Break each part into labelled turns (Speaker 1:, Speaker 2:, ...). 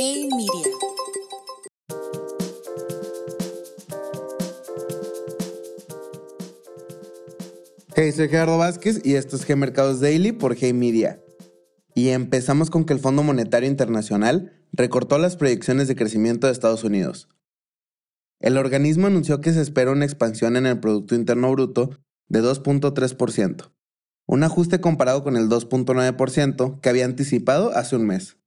Speaker 1: Hey Media.
Speaker 2: Soy Gerardo Vázquez y esto es G Mercados Daily por Hey Media. Y empezamos con que el Fondo Monetario Internacional recortó las proyecciones de crecimiento de Estados Unidos. El organismo anunció que se espera una expansión en el Producto Interno Bruto de 2.3%, un ajuste comparado con el 2.9% que había anticipado hace un mes.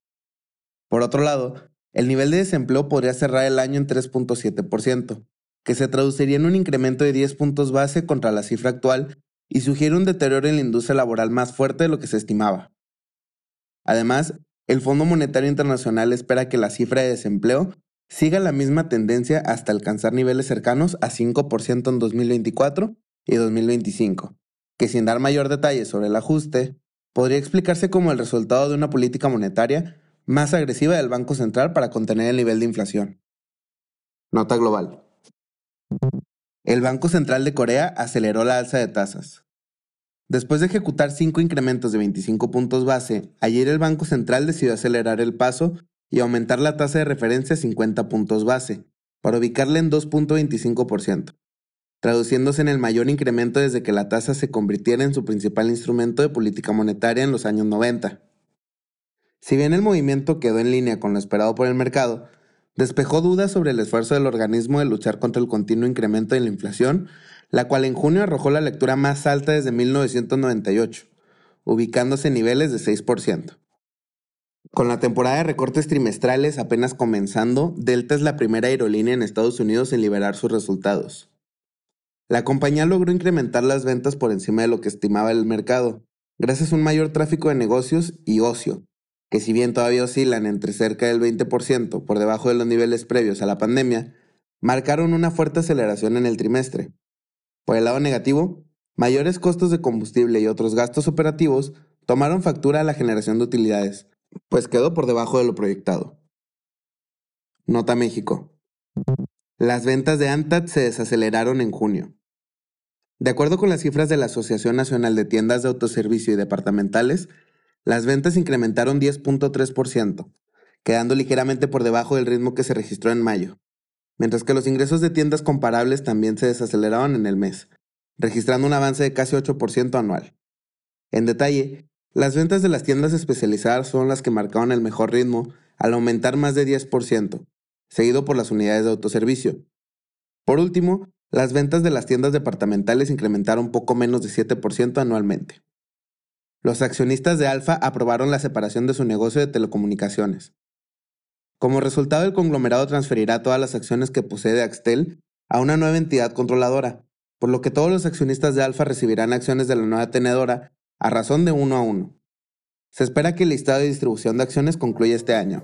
Speaker 2: Por otro lado, el nivel de desempleo podría cerrar el año en 3.7%, que se traduciría en un incremento de 10 puntos base contra la cifra actual y sugiere un deterioro en la industria laboral más fuerte de lo que se estimaba. Además, el Fondo Monetario Internacional espera que la cifra de desempleo siga la misma tendencia hasta alcanzar niveles cercanos a 5% en 2024 y 2025, que sin dar mayor detalle sobre el ajuste, podría explicarse como el resultado de una política monetaria más agresiva del Banco Central para contener el nivel de inflación. Nota global. El Banco Central de Corea aceleró la alza de tasas. Después de ejecutar cinco incrementos de 25 puntos base, ayer el Banco Central decidió acelerar el paso y aumentar la tasa de referencia a 50 puntos base, para ubicarla en 2.25%, traduciéndose en el mayor incremento desde que la tasa se convirtiera en su principal instrumento de política monetaria en los años 90. Si bien el movimiento quedó en línea con lo esperado por el mercado, despejó dudas sobre el esfuerzo del organismo de luchar contra el continuo incremento de la inflación, la cual en junio arrojó la lectura más alta desde 1998, ubicándose en niveles de 6%. Con la temporada de recortes trimestrales apenas comenzando, Delta es la primera aerolínea en Estados Unidos en liberar sus resultados. La compañía logró incrementar las ventas por encima de lo que estimaba el mercado, gracias a un mayor tráfico de negocios y ocio, que si bien todavía oscilan entre cerca del 20% por debajo de los niveles previos a la pandemia, marcaron una fuerte aceleración en el trimestre. Por el lado negativo, mayores costos de combustible y otros gastos operativos tomaron factura a la generación de utilidades, pues quedó por debajo de lo proyectado. Nota México. Las ventas de ANTAD se desaceleraron en junio. De acuerdo con las cifras de la Asociación Nacional de Tiendas de Autoservicio y Departamentales, las ventas incrementaron 10.3%, quedando ligeramente por debajo del ritmo que se registró en mayo, mientras que los ingresos de tiendas comparables también se desaceleraron en el mes, registrando un avance de casi 8% anual. En detalle, las ventas de las tiendas especializadas son las que marcaron el mejor ritmo al aumentar más de 10%, seguido por las unidades de autoservicio. Por último, las ventas de las tiendas departamentales incrementaron poco menos de 7% anualmente. Los accionistas de Alfa aprobaron la separación de su negocio de telecomunicaciones. Como resultado, el conglomerado transferirá todas las acciones que posee Axtel a una nueva entidad controladora, por lo que todos los accionistas de Alfa recibirán acciones de la nueva tenedora a razón de uno a uno. Se espera que el listado de distribución de acciones concluya este año.